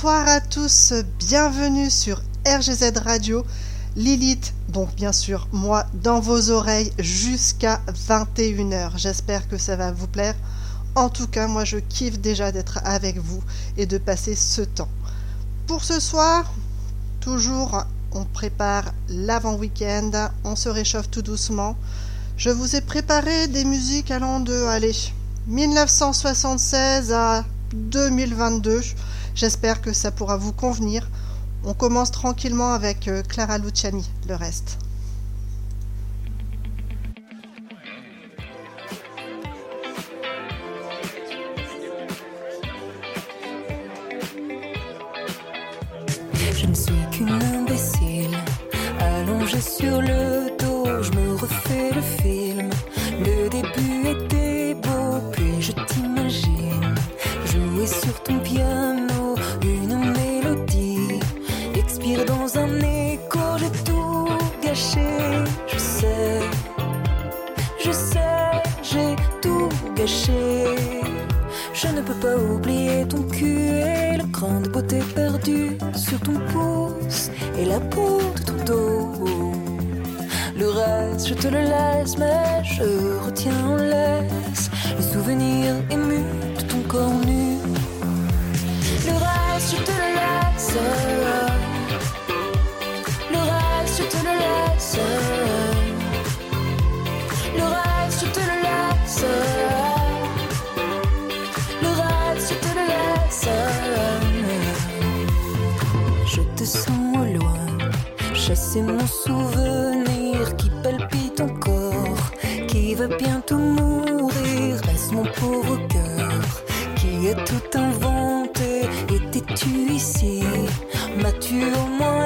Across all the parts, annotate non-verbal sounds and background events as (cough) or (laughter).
Bonsoir à tous, bienvenue sur RGZ Radio, Lilith, donc bien sûr moi dans vos oreilles jusqu'à 21h. J'espère que ça va vous plaire. En tout cas, moi je kiffe déjà d'être avec vous et de passer ce temps. Pour ce soir, toujours on prépare l'avant-week-end, on se réchauffe tout doucement. Je vous ai préparé des musiques allant de, allez, 1976 à 2022 J'espère que ça pourra vous convenir. On commence tranquillement avec euh, Clara Luciani, le reste. Chasser mon souvenir qui palpite encore, qui va bientôt mourir. Reste mon pauvre cœur qui a tout inventé. Étais-tu ici? M'as-tu au moins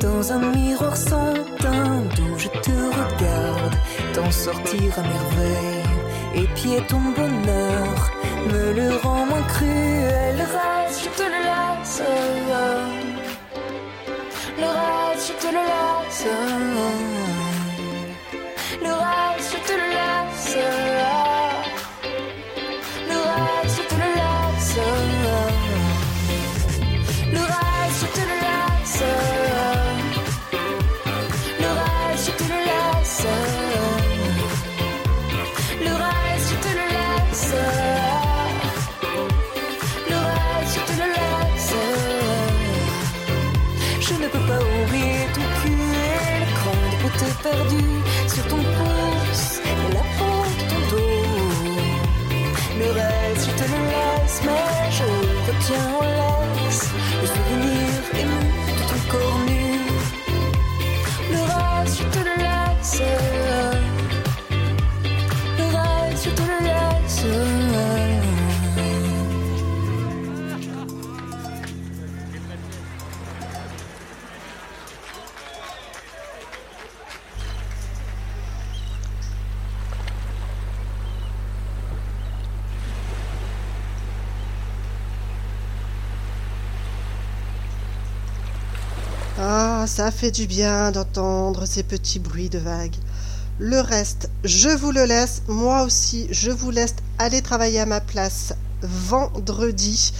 Dans un miroir sans teint d'où je te regarde, t'en sortir à merveille. Et pied ton bonheur me le rend moins cruel. Le reste, je te le laisse. Le reste, je te le laisse. your way. Ça fait du bien d'entendre ces petits bruits de vagues. Le reste, je vous le laisse. Moi aussi, je vous laisse aller travailler à ma place vendredi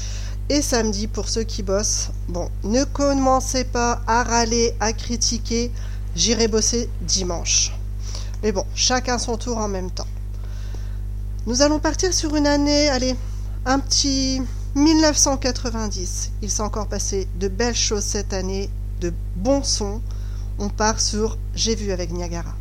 et samedi pour ceux qui bossent. Bon, ne commencez pas à râler, à critiquer. J'irai bosser dimanche. Mais bon, chacun son tour en même temps. Nous allons partir sur une année, allez, un petit 1990. Il s'est encore passé de belles choses cette année, de bons sons. On part sur J'ai vu avec Niagara.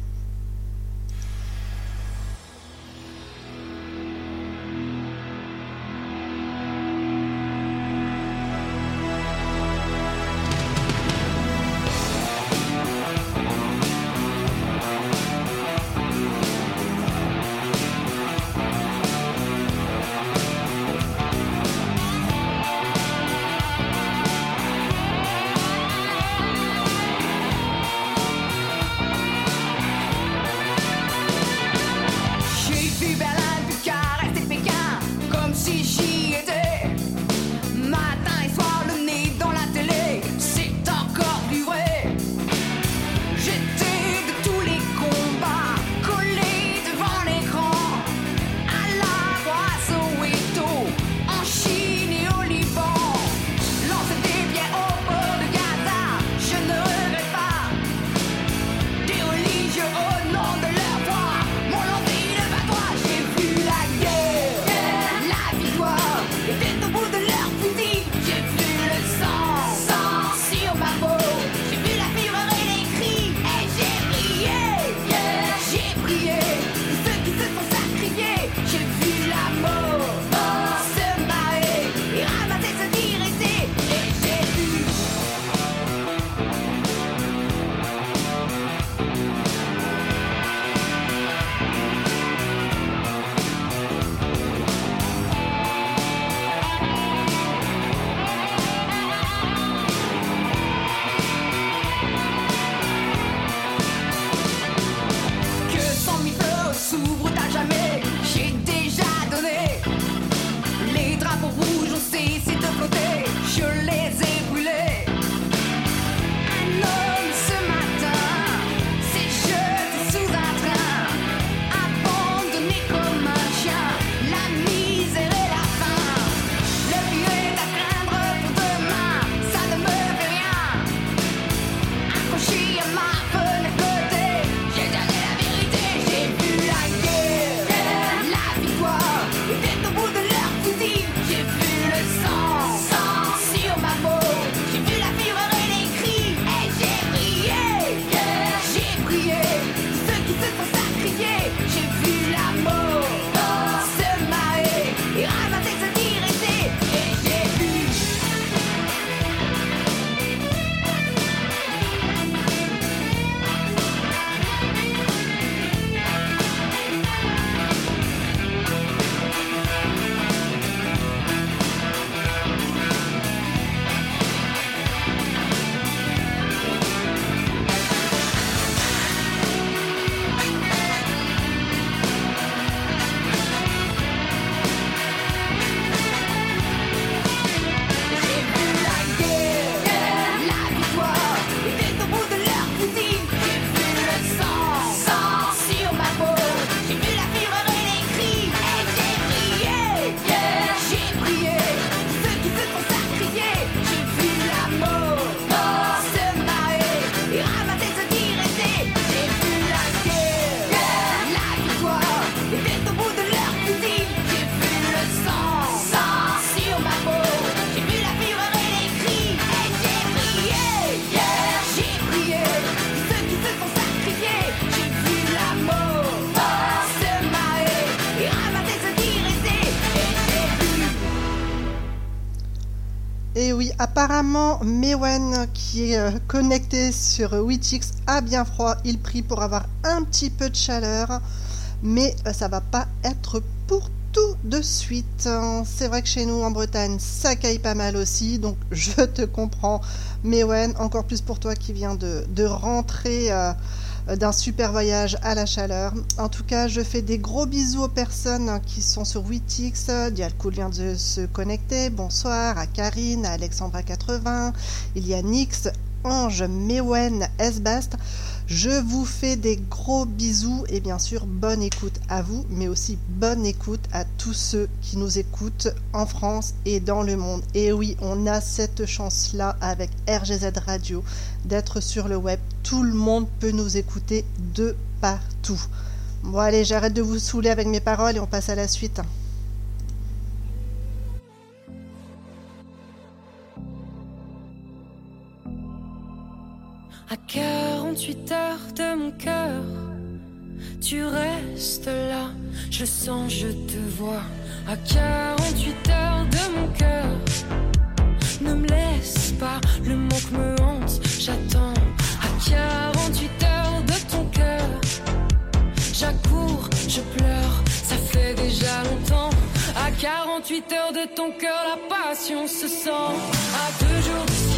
Mewen, qui est euh, connecté sur Witix, a bien froid. Il prie pour avoir un petit peu de chaleur, mais euh, ça va pas être pour tout de suite. C'est vrai que chez nous en Bretagne, ça caille pas mal aussi, donc je te comprends. Mewen, encore plus pour toi qui viens de, de rentrer. Euh, d'un super voyage à la chaleur. En tout cas, je fais des gros bisous aux personnes qui sont sur Witix. Dialcool vient de se connecter. Bonsoir à Karine, à Alexandra80. Il y a Nix, Ange, Mewen, Esbast. Je vous fais des gros bisous et bien sûr bonne écoute à vous, mais aussi bonne écoute à tous ceux qui nous écoutent en France et dans le monde. Et oui, on a cette chance-là avec RGZ Radio d'être sur le web. Tout le monde peut nous écouter de partout. Bon allez, j'arrête de vous saouler avec mes paroles et on passe à la suite. À 48 heures de mon cœur, tu restes là, je sens, je te vois. À 48 heures 48 heures de ton cœur, la passion se sent. À deux jours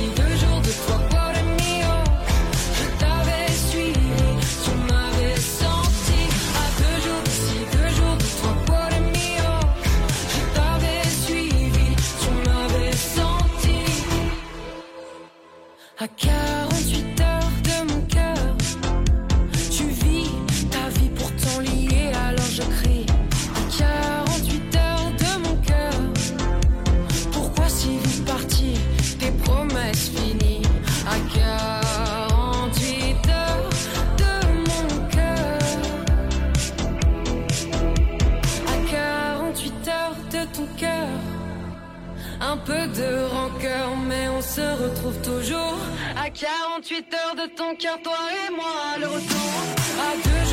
retrouve toujours. À 48 heures de ton cœur, toi et moi, le retour. À deux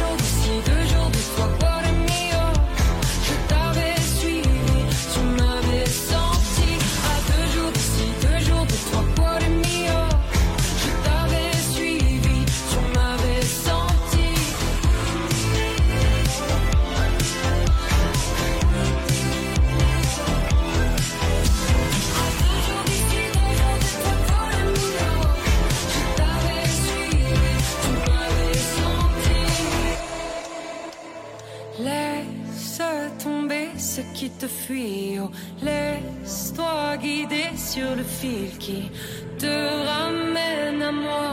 te fuit, oh. laisse-toi guider sur le fil qui te ramène à moi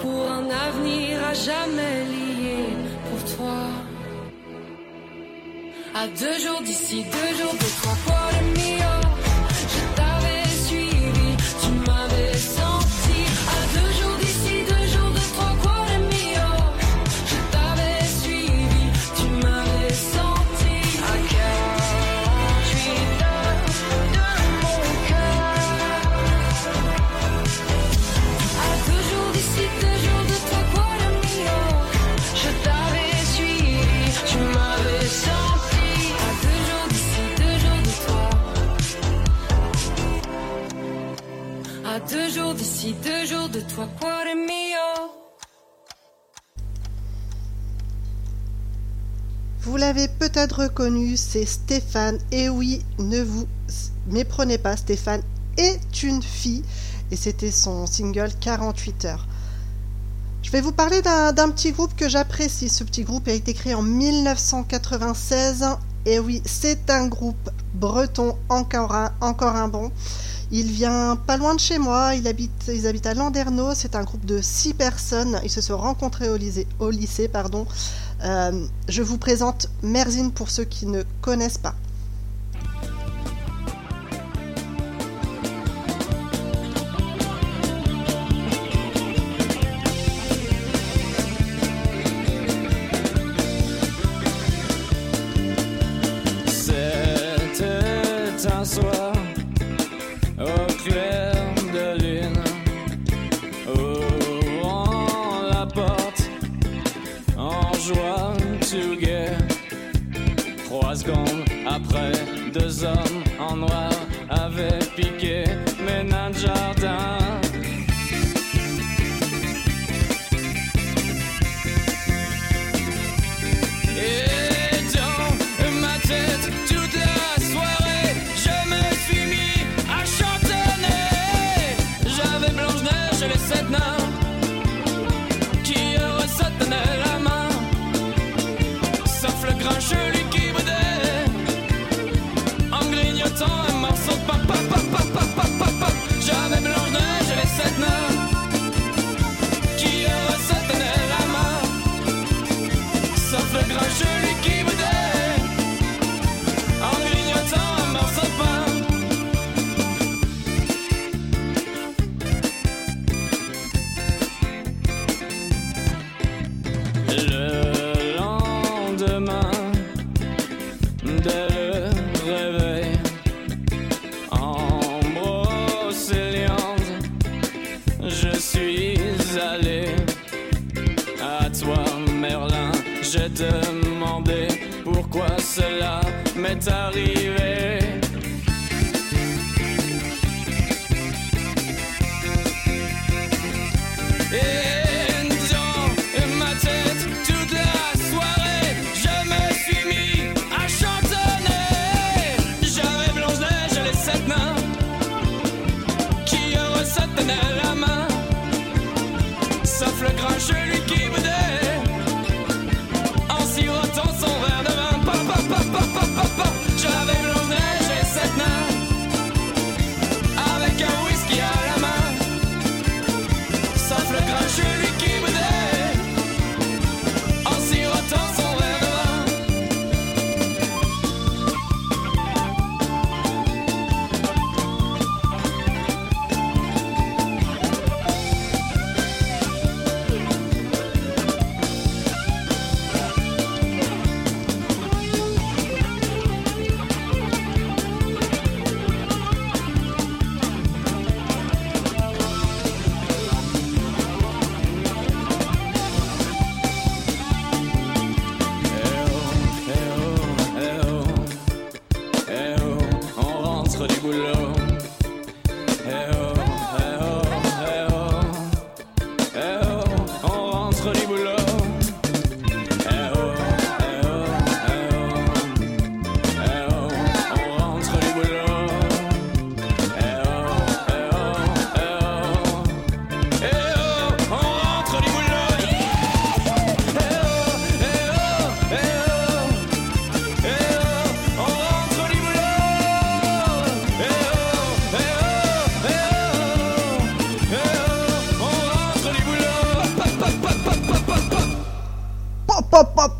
pour un avenir à jamais lié pour toi. À deux jours d'ici, deux jours de cuore mio. C'est Stéphane. Et oui, ne vous méprenez pas, Stéphane est une fille. Et c'était son single 48 heures. Je vais vous parler d'un d'un petit groupe que j'apprécie. Ce petit groupe a été créé en 1996. Et oui, c'est un groupe breton, encore un, encore un bon. Il vient pas loin de chez moi, il habite, ils habitent à Landerneau, c'est un groupe de six personnes, ils se sont rencontrés au lycée, au lycée pardon. Euh, je vous présente Merzine pour ceux qui ne connaissent pas.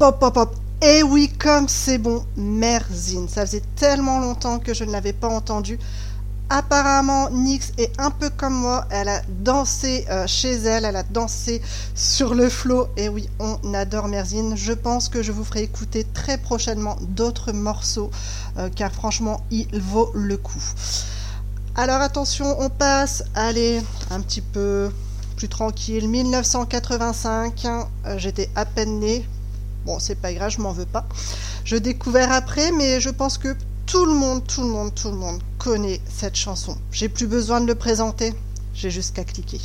hop, hop, hop. Et oui, comme c'est bon, Merzine. Ça faisait tellement longtemps que je ne l'avais pas entendu. Apparemment, Nyx est un peu comme moi. Elle a dansé euh, chez elle, elle a dansé sur le flot. Et oui, on adore Merzine. Je pense que je vous ferai écouter très prochainement d'autres morceaux, euh, car franchement, il vaut le coup. Alors attention, on passe. Allez, un petit peu plus tranquille. 1985, hein, j'étais à peine née. Bon, c'est pas grave, je m'en veux pas. Je découvert après, mais je pense que tout le monde, tout le monde, tout le monde connaît cette chanson. J'ai plus besoin de le présenter, j'ai juste qu'à cliquer.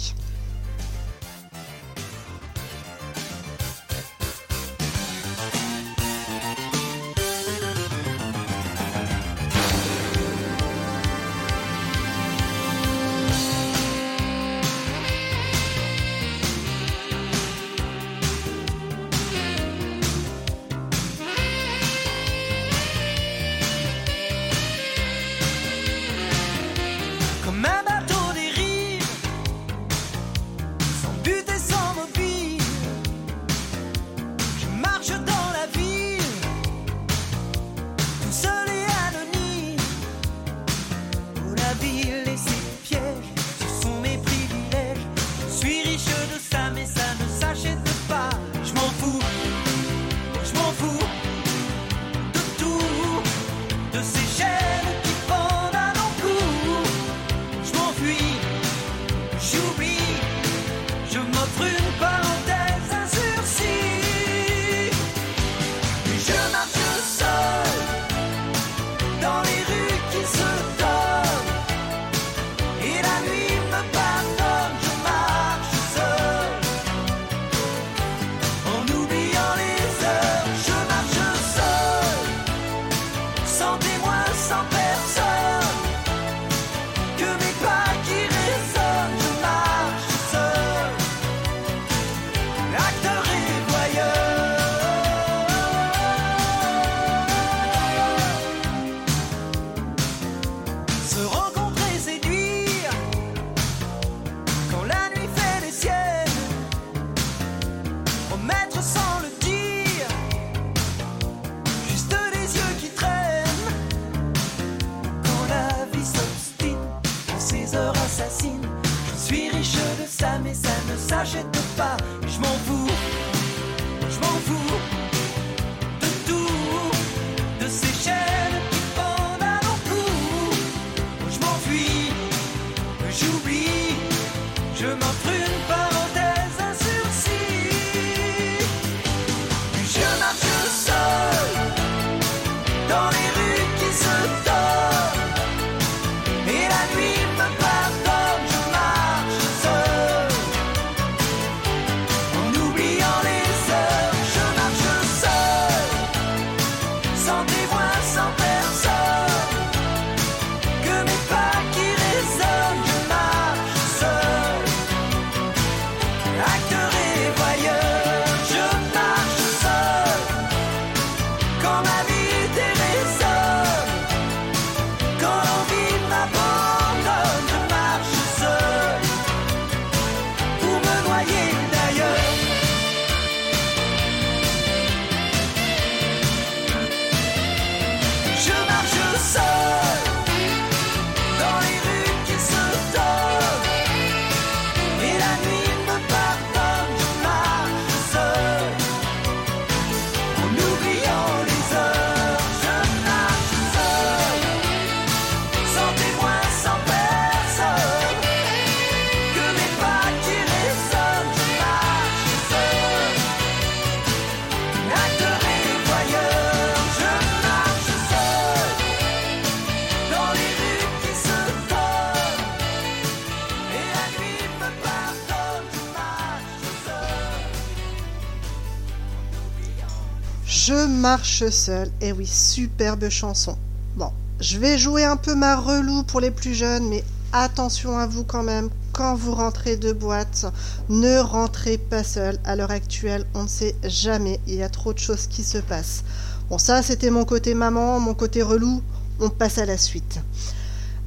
Schussel. Et eh oui, superbe chanson. Bon, je vais jouer un peu ma relou pour les plus jeunes, mais attention à vous quand même. Quand vous rentrez de boîte, ne rentrez pas seul. À l'heure actuelle, on ne sait jamais. Il y a trop de choses qui se passent. Bon, ça, c'était mon côté maman, mon côté relou. On passe à la suite.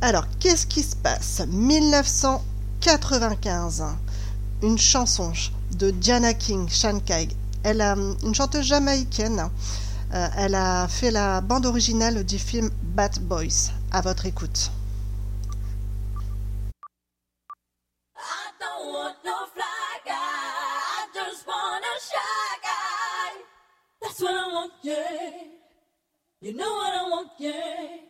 Alors, qu'est-ce qui se passe? 1995. Une chanson de Diana King, Shankai. Elle a hum, une chanteuse jamaïcaine euh, elle a fait la bande originale du film Bad Boys. À votre écoute. That's what I want, yeah. You know what I want, yeah.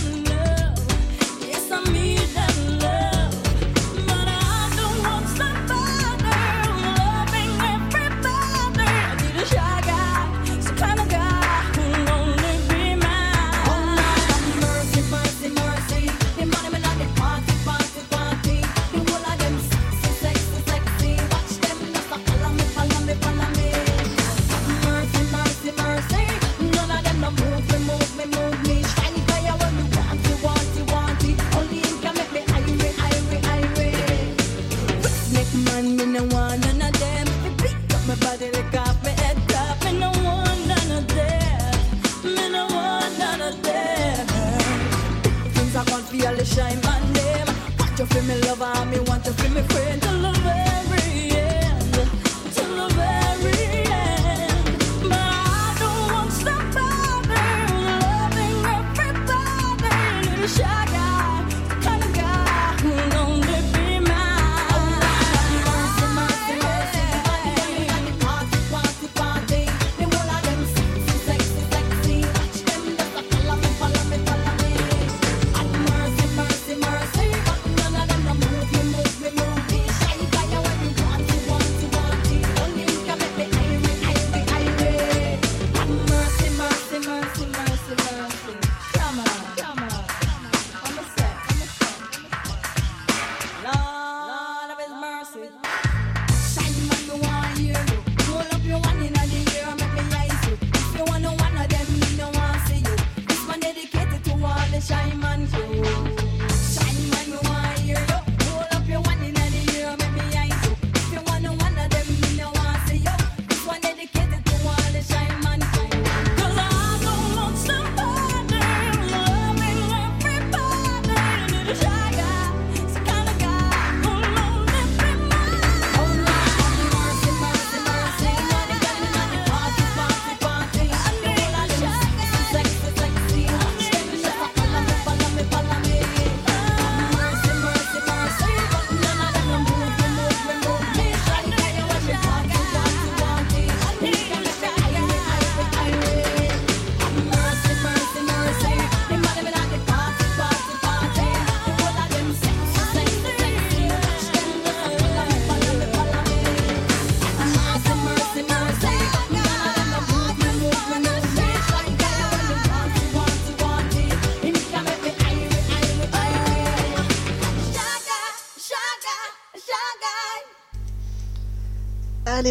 feel me lover, me want to feel me friend.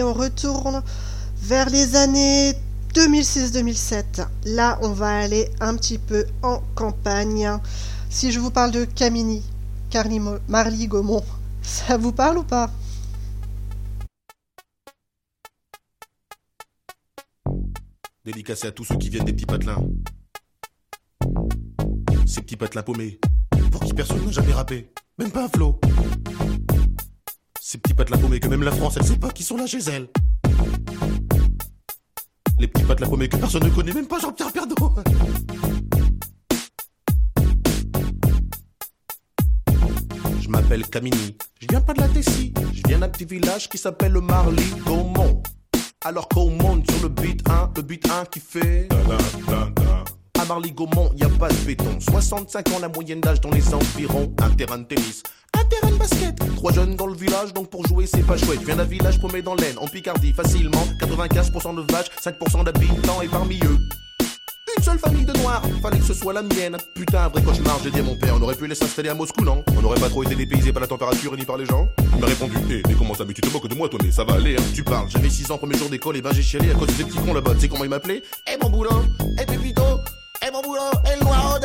et on retourne vers les années 2006-2007. Là, on va aller un petit peu en campagne. Si je vous parle de Camini, Carly Marly Gaumont, (laughs) ça vous parle ou pas? Dédicacé à tous ceux qui viennent des petits patelins. Ces petits patelins paumés, pour qui personne n'a jamais rappé, même pas un flot. Ces petits pattes la paumée que même la France, elle sait pas qui sont là chez elle. Les petits pattes la paumée que personne ne connaît, même pas Jean-Pierre Perdot. Je m'appelle Camini, je viens pas de la Tessie, je viens d'un petit village qui s'appelle Marly Gaumont. Alors qu'on monte sur le beat 1, le beat 1 qui fait. À Marly Gaumont, y a pas de béton. 65 ans la moyenne d'âge dans les environs, un terrain de tennis un terrain de basket. Trois jeunes dans le village, donc pour jouer c'est pas chouette. Viens d'un village paumé dans l'Aisne, en Picardie, facilement. 95% de vaches, 5% d'habitants et parmi eux. Une seule famille de noirs, fallait que ce soit la mienne. Putain, un vrai cauchemar, j'ai dit à mon père, on aurait pu les s'installer à Moscou, non? On n'aurait pas trop été dépaysé par la température ni par les gens? Il m'a répondu, hé, mais comment ça, mais tu te moques de moi, toi, mais ça va aller, hein. Tu parles, j'avais 6 ans, premier jour d'école, et ben j'ai chialé à cause des petits cons là-bas. Tu sais comment ils m'appelaient Eh mon boulot, eh Pépito, eh mon boulot, eh le noir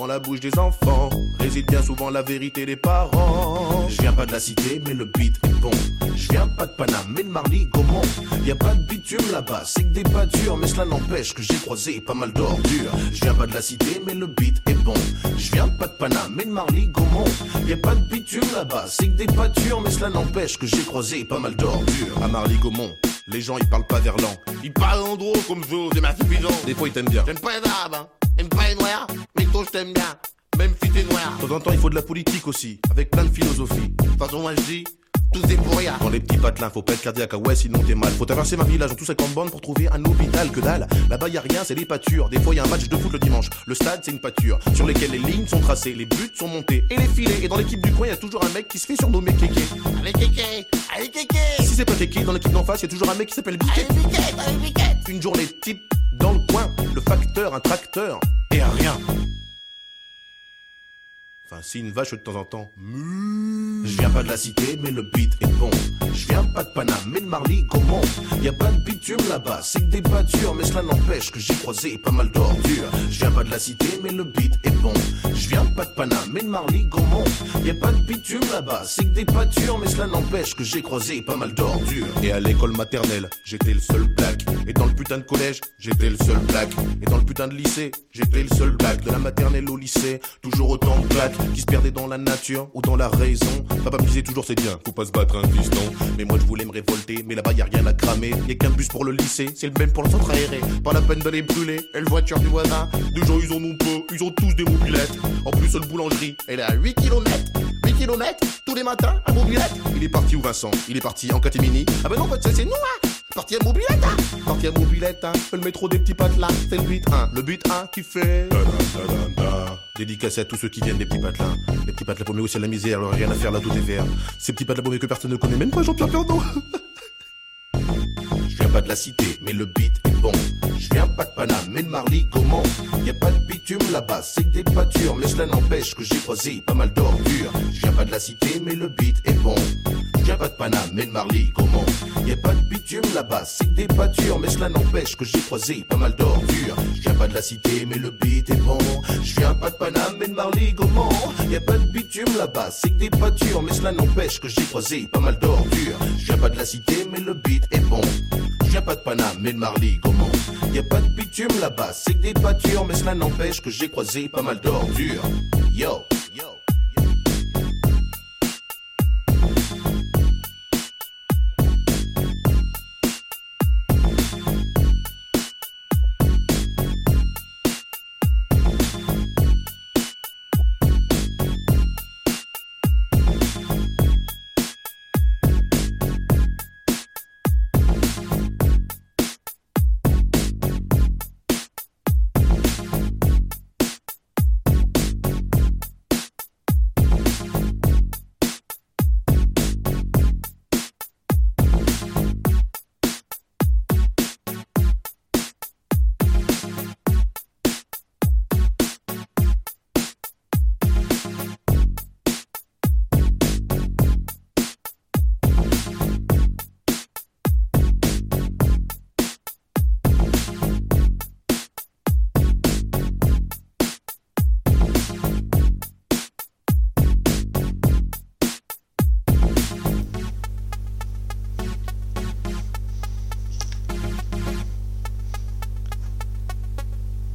dans la bouche des enfants réside bien souvent la vérité des parents. Je viens pas de la cité, mais le beat est bon. Je viens pas de Paname, mais de Marly Gaumont. Y a pas de bitume là-bas, c'est que des pâtures, mais cela n'empêche que j'ai croisé pas mal d'ordures. Je viens pas de la cité, mais le beat est bon. Je viens pas de Paname, mais de Marly Gaumont. Y a pas de bitume là-bas, c'est que des pâtures, mais cela n'empêche que j'ai croisé pas mal d'ordures. À Marly Gaumont. Les gens ils parlent pas verlan, ils parlent en gros comme vous, c'est ma. Des fois ils t'aiment bien. J'aime pas les arabes, hein. J'aime pas les noirs, mais toi je t'aime bien. Même si t'es noir. De temps en temps il faut de la politique aussi, avec plein de philosophie. De toute façon moi je dis, tout est pour rien. Dans les petits patelins, faut pas être cardiaque, ah ouais, sinon t'es mal. Faut traverser ma village en tous 50 bandes pour trouver un hôpital, que dalle. Là-bas y a rien, c'est des pâtures. Des fois y a un match de foot le dimanche. Le stade, c'est une pâture. Sur lesquelles les lignes sont tracées, les buts sont montés et les filets. Et dans l'équipe du coin, y a toujours un mec qui se fait surnommer Kéké. Allez Kéké, allez Kéké. Si c'est pas Kéké, dans l'équipe d'en face, y a toujours un mec qui s'appelle Biquet. Allez Biquet, allez Biquet. Une journée type dans le coin, le facteur, un tracteur et un rien. Enfin, si une vache de temps en temps. Je viens pas de la cité, mais le beat est bon. Je viens pas de Paname, mais de Marly Gaumont. Y a pas de bitume là-bas, c'est que des pâtures, mais cela n'empêche que j'ai croisé pas mal d'ordures. Je viens pas de la cité, mais le beat est bon. Je viens pas de Paname, mais de Marly Gaumont. Y a pas de bitume là-bas, c'est que des pâtures, mais cela n'empêche que j'ai croisé pas mal d'ordures. Et à l'école maternelle, j'étais le seul black. Et dans le putain de collège, j'étais le seul black. Et dans le putain de lycée, j'étais le seul black. De la maternelle au lycée, toujours autant de black qui se perdaient dans la nature ou dans la raison. Papa me disait toujours c'est bien, faut pas se battre un fiston. Mais moi je voulais me révolter, mais là-bas y a rien à cramer. Y a qu'un bus pour le lycée, c'est le même pour le centre aéré. Pas la peine d'aller brûler, et le voiture du voisin. Des gens ils en ont peu, ils ont tous des mobilettes. En plus le boulangerie, elle est à 8 km. 8 km tous les matins à mobilette. Il est parti où Vincent? Il est parti en catimini. Ah ben non, c'est nous hein Parti à mobilette, hein Parti à mobilette, hein Le métro des petits patelins, c'est le but 1. Le but 1 qui fait. Dédicacé à tous ceux qui viennent des petits patelins. Les petits patelins paumés aussi à la misère, alors rien à faire là, tout est vert. Ces petits patelins paumés que personne ne connaît, même pas Jean-Pierre Pernaut. (laughs) Je viens pas de la cité, mais le beat est bon. Viens pas de Paname, mais de Marly Gaumont. Y a pas de bitume là-bas, c'est que des pâtures, mais cela n'empêche que j'ai croisé pas mal d'ordures. Je viens pas de la cité, mais le beat est bon. Je viens pas de Paname, mais de Marly Gaumont. Y a pas de bitume là-bas, c'est que des pâtures, mais cela n'empêche que j'ai croisé pas mal d'ordures. Je viens pas de la cité, mais le beat est bon. Je viens pas de Paname, mais de Marly Gaumont. Y a pas de bitume là-bas, c'est que des pâtures, mais cela n'empêche que j'ai croisé pas mal d'ordures. Je viens pas de la cité, mais le beat est bon. Je viens pas de Paname, mais de Marly Gaumont. Y a pas de bitume là-bas, c'est que des pâtures, mais cela n'empêche que j'ai croisé pas mal d'ordures. Yo,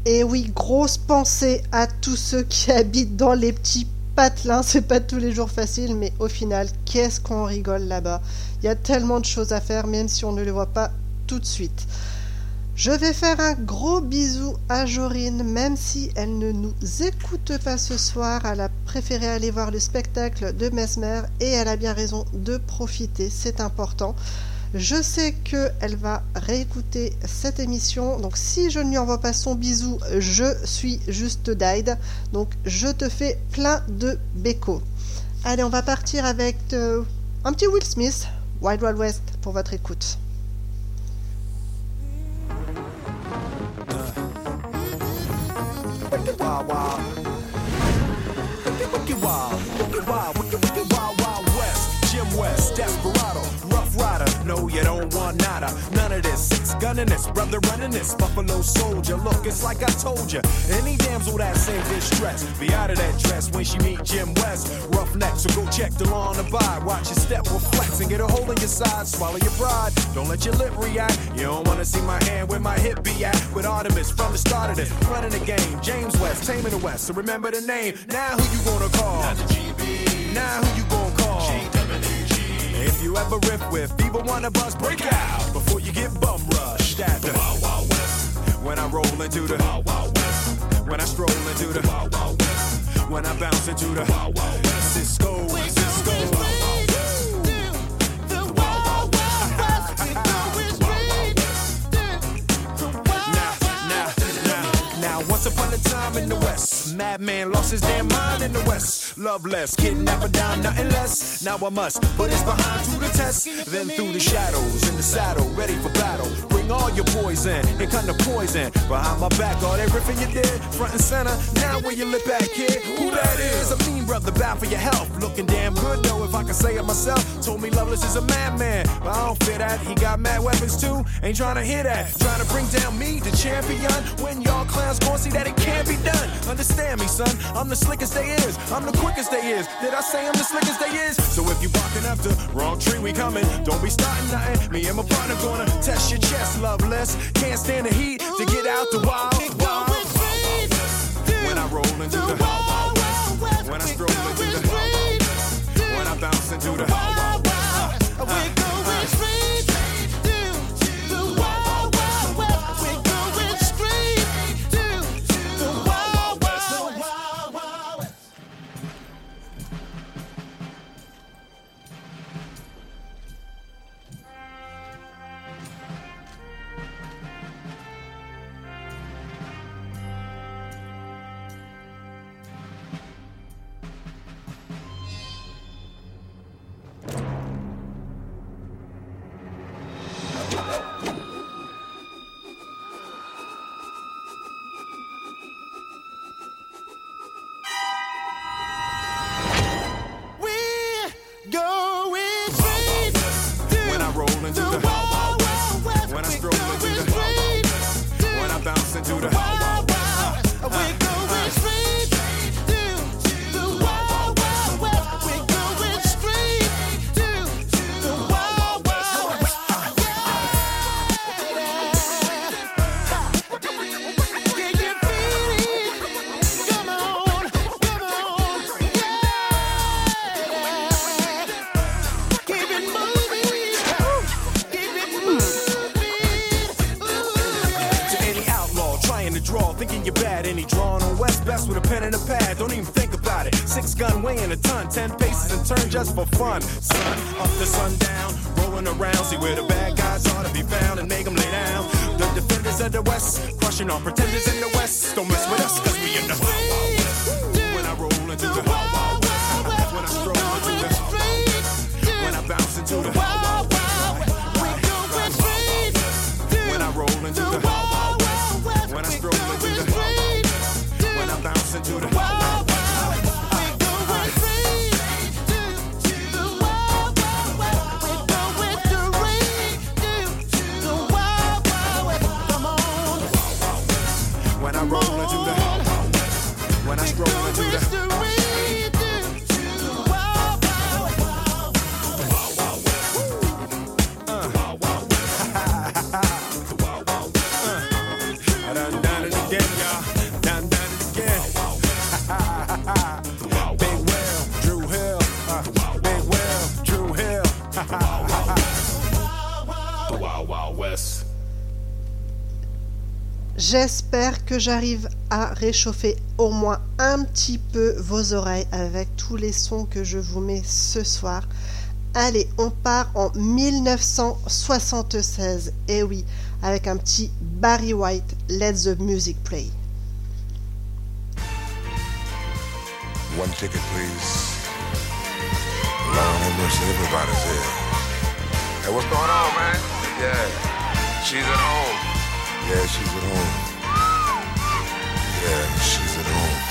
Et oui, grosse pensée à tous ceux qui (laughs) habitent dans les petits patelins. C'est pas tous les jours facile, mais au final, qu'est-ce qu'on rigole là-bas? Il y a tellement de choses à faire, même si on ne les voit pas tout de suite. Je vais faire un gros bisou à Jorine, même si elle ne nous écoute pas ce soir. Elle a préféré aller voir le spectacle de Mesmer et elle a bien raison de profiter, c'est important. Je sais qu'elle va réécouter cette émission, donc si je ne lui envoie pas son bisou, je suis juste died. Donc je te fais plein de béco. Allez, on va partir avec euh, un petit Will Smith, Wild Wild West, pour votre écoute. Nada. None of this. Six gunning this, brother running this. Buffalo soldier. Look, it's like I told you. Any damsel that's in distress, be out of that dress when she meet Jim West. Rough neck, so go check the law on the by. Watch your step will flex and get a hole in your side. Swallow your pride. Don't let your lip react. You don't wanna see my hand where my hip be at. With Artemis from the start of this, running the game. James West, taming the West. So remember the name. Now who you gonna call? Now who you gonna call? If you ever riff with either one of us, break out before you get bum rushed at the Wild Wild West. When I roll into the Wild Wild West. When I stroll into the Wild Wild West. When I bounce into the Wild Wild West. Cisco, Cisco. Now, now, now, now, once upon a time in the West, madman lost his damn mind in the West. Love Loveless, kidnapper down, nothing less. Now I must put his behind to the test. Then through the shadows, in the saddle, ready for battle. Bring all your poison, and kind of poison. Behind my back, all that riffing you did, front and center. Now where you look at, kid? Who that is? A mean brother, bound for your health. Looking damn good though, if I can say it myself. Told me Loveless is a madman, but I don't fit that. He got mad weapons too. Ain't trying to hear that. Trying to bring down me, the champion. When y'all clowns gon' see that it can't be done. Understand me, son. I'm the slickest they is. I'm the quickest they is. Did I say I'm the slickest they is? So if you barking up the wrong tree, we coming. Don't be starting nothing. Me and my partner gonna test your chest, loveless. Can't stand the heat to get out the wild. wild. When I roll into the wild west. When I stroll into the wild west. When I bounce into the When I and turn just for fun. Sun up to sundown, rolling around. See where the bad guys ought to be found and make them lay down. The defenders of the West, crushing all pretenders in the West. Don't mess with us, cause we in the Wild Wild West. When I roll into the Wild Wild West. When I stroll into the Wild Wild West, When I bounce into the When I J'espère que j'arrive à réchauffer au moins un petit peu vos oreilles avec tous les sons que je vous mets ce soir. Allez, on part en 1976. Et oui, avec un petit Barry White, Let the Music Play. One ticket, please. Everybody's here. Hey, what's going on, man? Yeah, she's at home. Yeah, she's at home. Yeah, she's at home.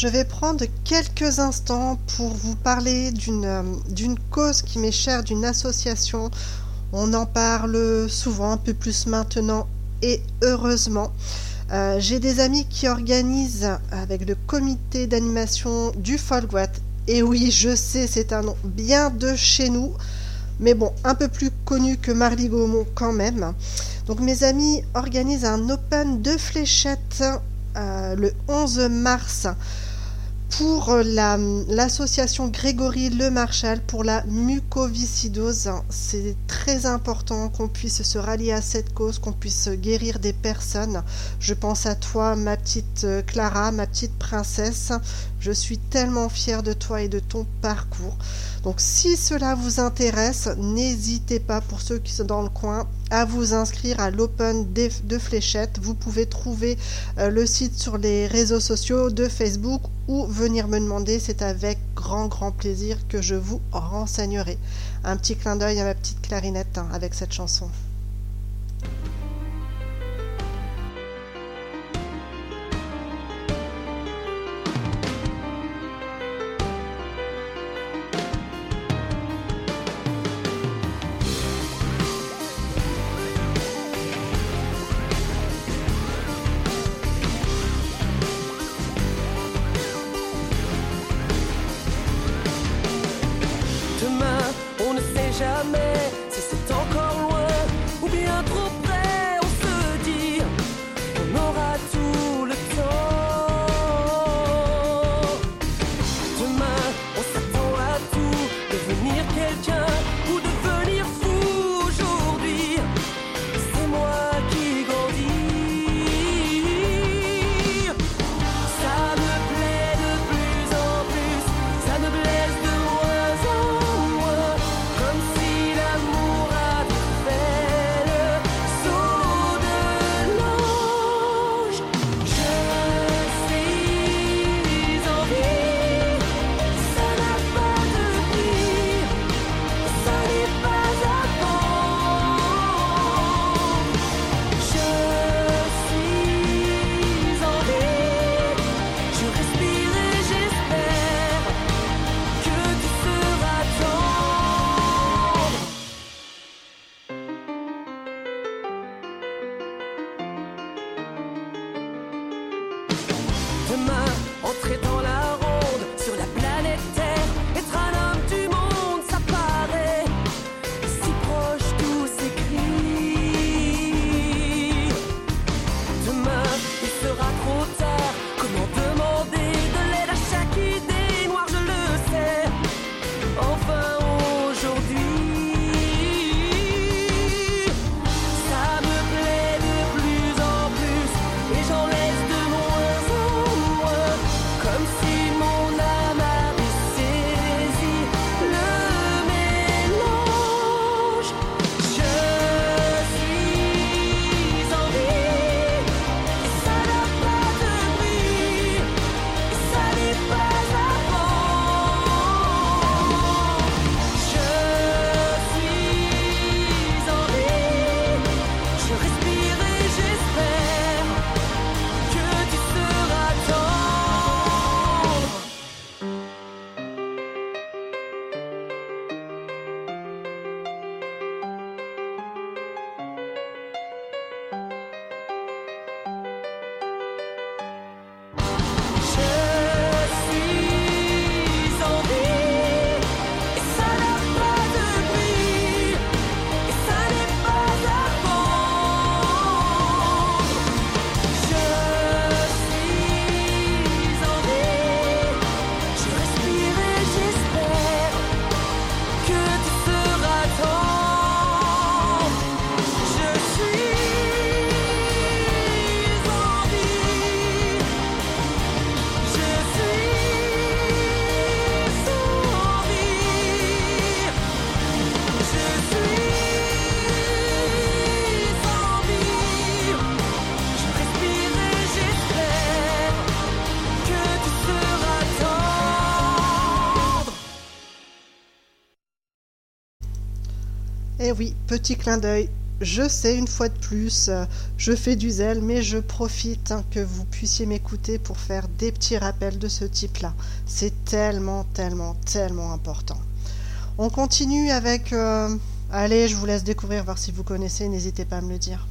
Je vais prendre quelques instants pour vous parler d'une euh, d'une cause qui m'est chère, d'une association. On en parle souvent, un peu plus maintenant, et heureusement. Euh, J'ai des amis qui organisent avec le comité d'animation du Folguat. Et oui, je sais, c'est un nom bien de chez nous, mais bon, un peu plus connu que Marly Gaumont quand même. Donc mes amis organisent un Open de fléchettes euh, le 11 mars pour la- l'association Grégory Le Marchal pour la mucoviscidose. C'est très important qu'on puisse se rallier à cette cause, qu'on puisse guérir des personnes. Je pense à toi, ma petite euh, Clara, ma petite princesse. Je suis tellement fière de toi et de ton parcours. Donc si cela vous intéresse, n'hésitez pas pour ceux qui sont dans le coin à vous inscrire à l'Open de Fléchettes. Vous pouvez trouver euh, le site sur les réseaux sociaux de Facebook ou venir me demander. C'est avec grand grand plaisir que je vous renseignerai. Un petit clin d'œil à ma petite clarinette hein, avec cette chanson. Eh oui, petit clin d'œil. Je sais une fois de plus, je fais du zèle, mais je profite hein, que vous puissiez m'écouter pour faire des petits rappels de ce type-là. C'est tellement, tellement, tellement important. On continue avec... Euh, allez, je vous laisse découvrir, voir si vous connaissez, n'hésitez pas à me le dire.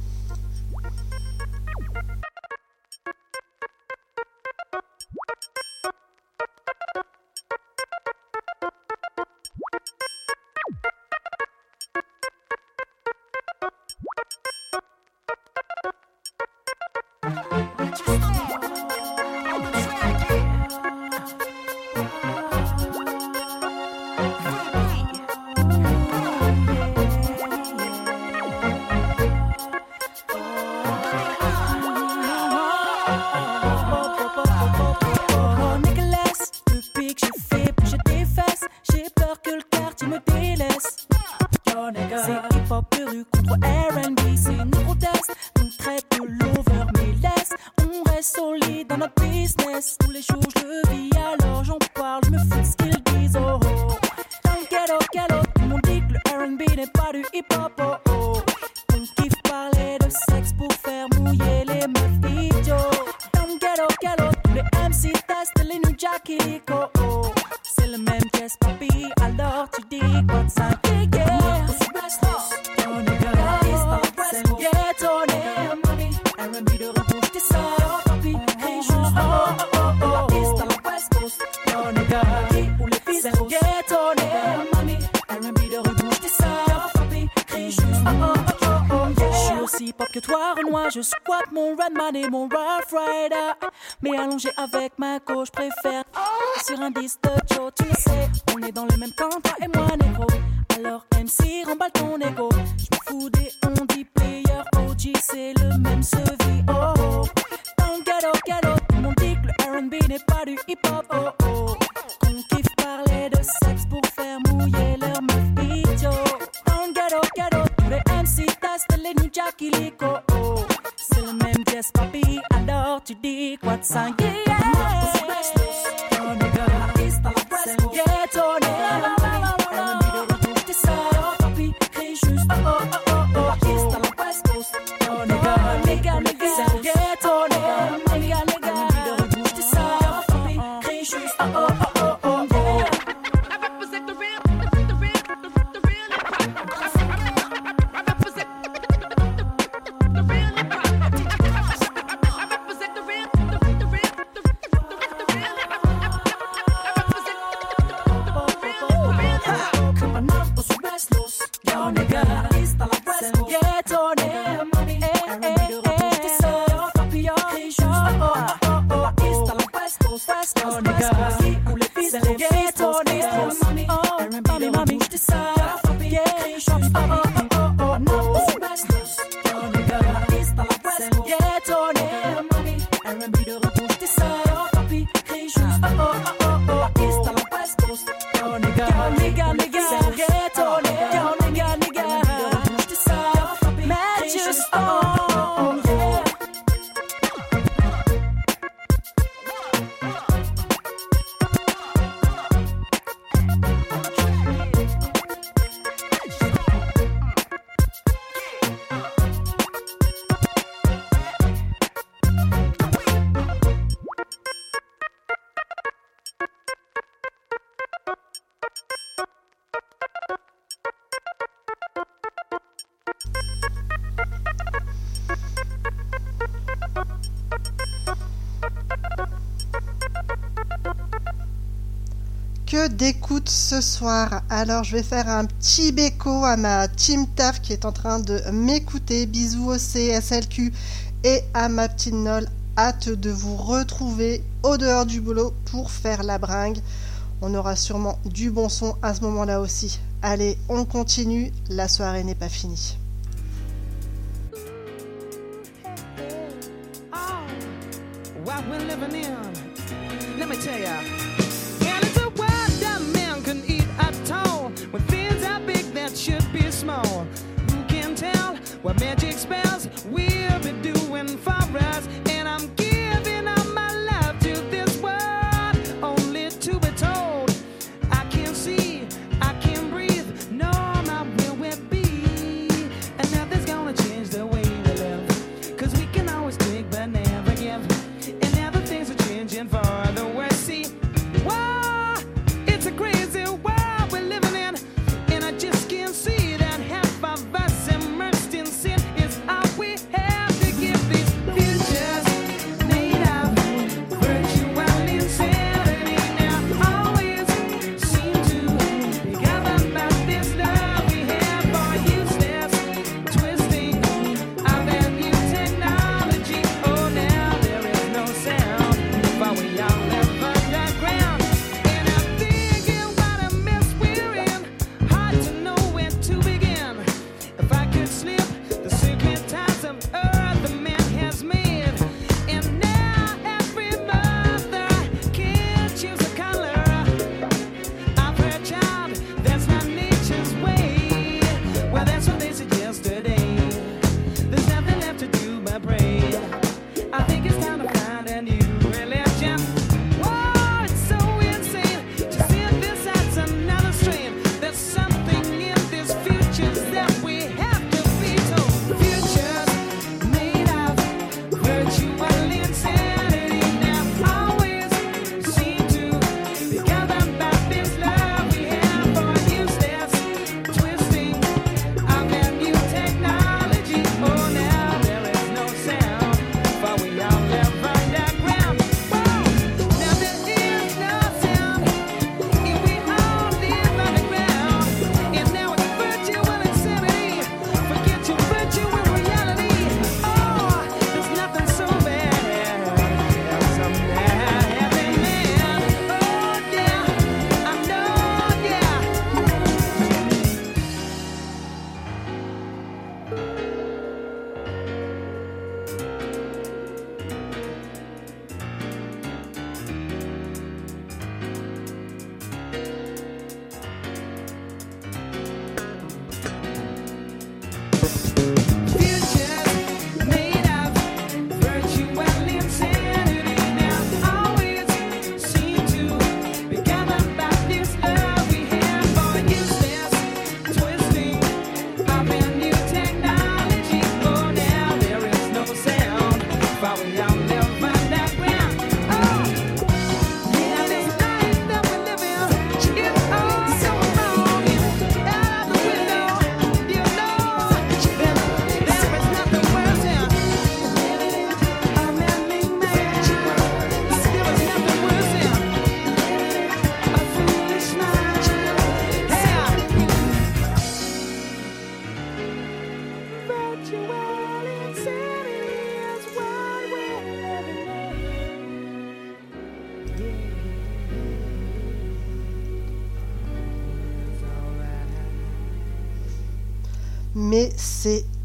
soir. Alors, je vais faire un petit béco à ma team TAF qui est en train de m'écouter. Bisous au CSLQ et à ma petite Nol. Hâte de vous retrouver au dehors du boulot pour faire la bringue. On aura sûrement du bon son à ce moment-là aussi. Allez, on continue. La soirée n'est pas finie.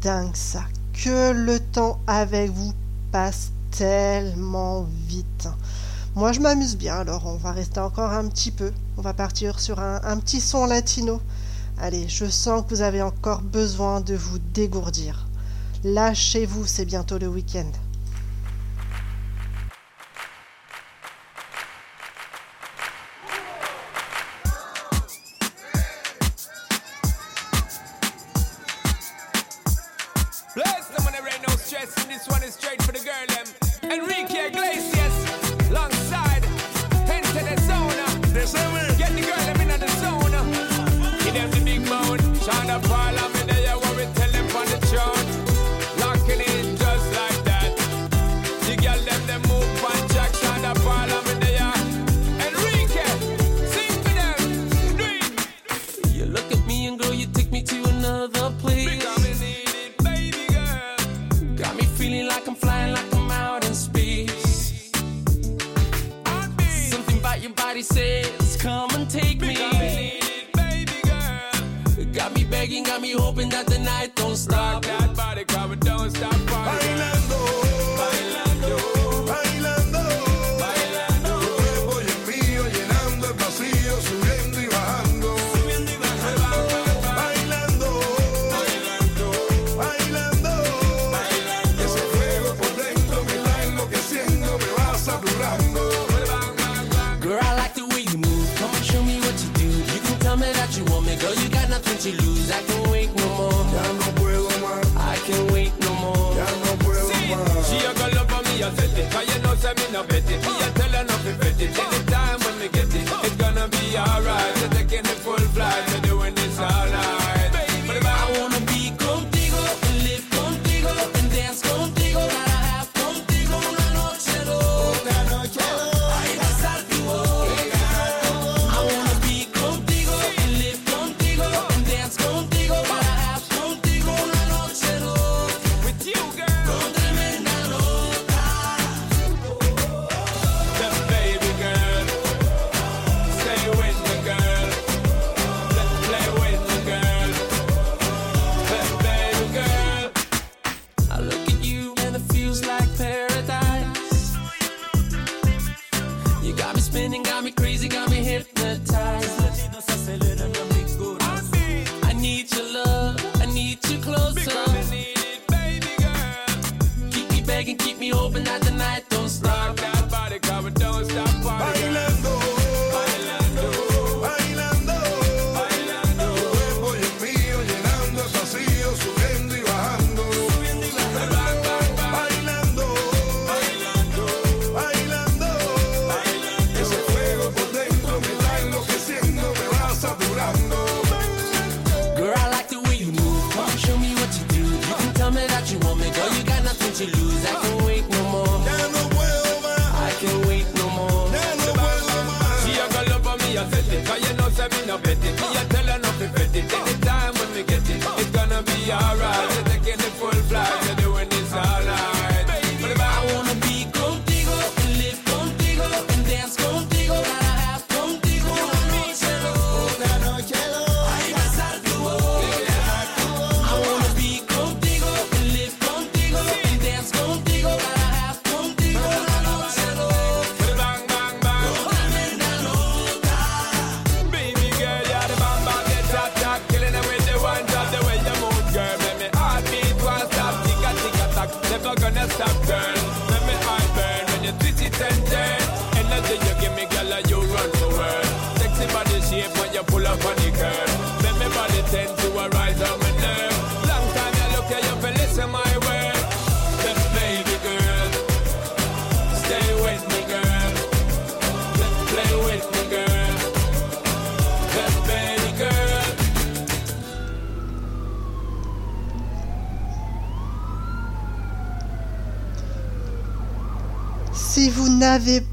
dingue ça. Que le temps avec vous passe tellement vite. Moi je m'amuse bien, alors on va rester encore un petit peu. On va partir sur un, un petit son latino. Allez, je sens que vous avez encore besoin de vous dégourdir. Lâchez-vous, c'est bientôt le week-end.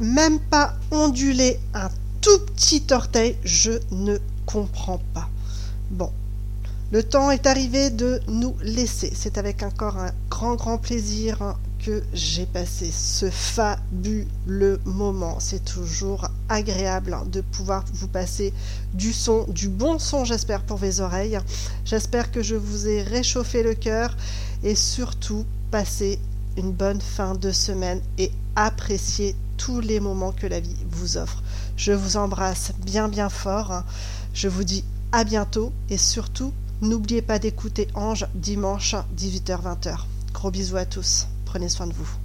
même pas onduler un tout petit orteil, je ne comprends pas. Bon, le temps est arrivé de nous laisser. C'est avec encore un grand, grand plaisir que j'ai passé ce fabuleux moment. C'est toujours agréable de pouvoir vous passer du son, du bon son, j'espère, pour vos oreilles. J'espère que je vous ai réchauffé le cœur et surtout passez une bonne fin de semaine et appréciez tous les moments que la vie vous offre. Je vous embrasse bien bien fort. Je vous dis à bientôt et surtout n'oubliez pas d'écouter Ange dimanche 18h-20h. Gros bisous à tous. Prenez soin de vous.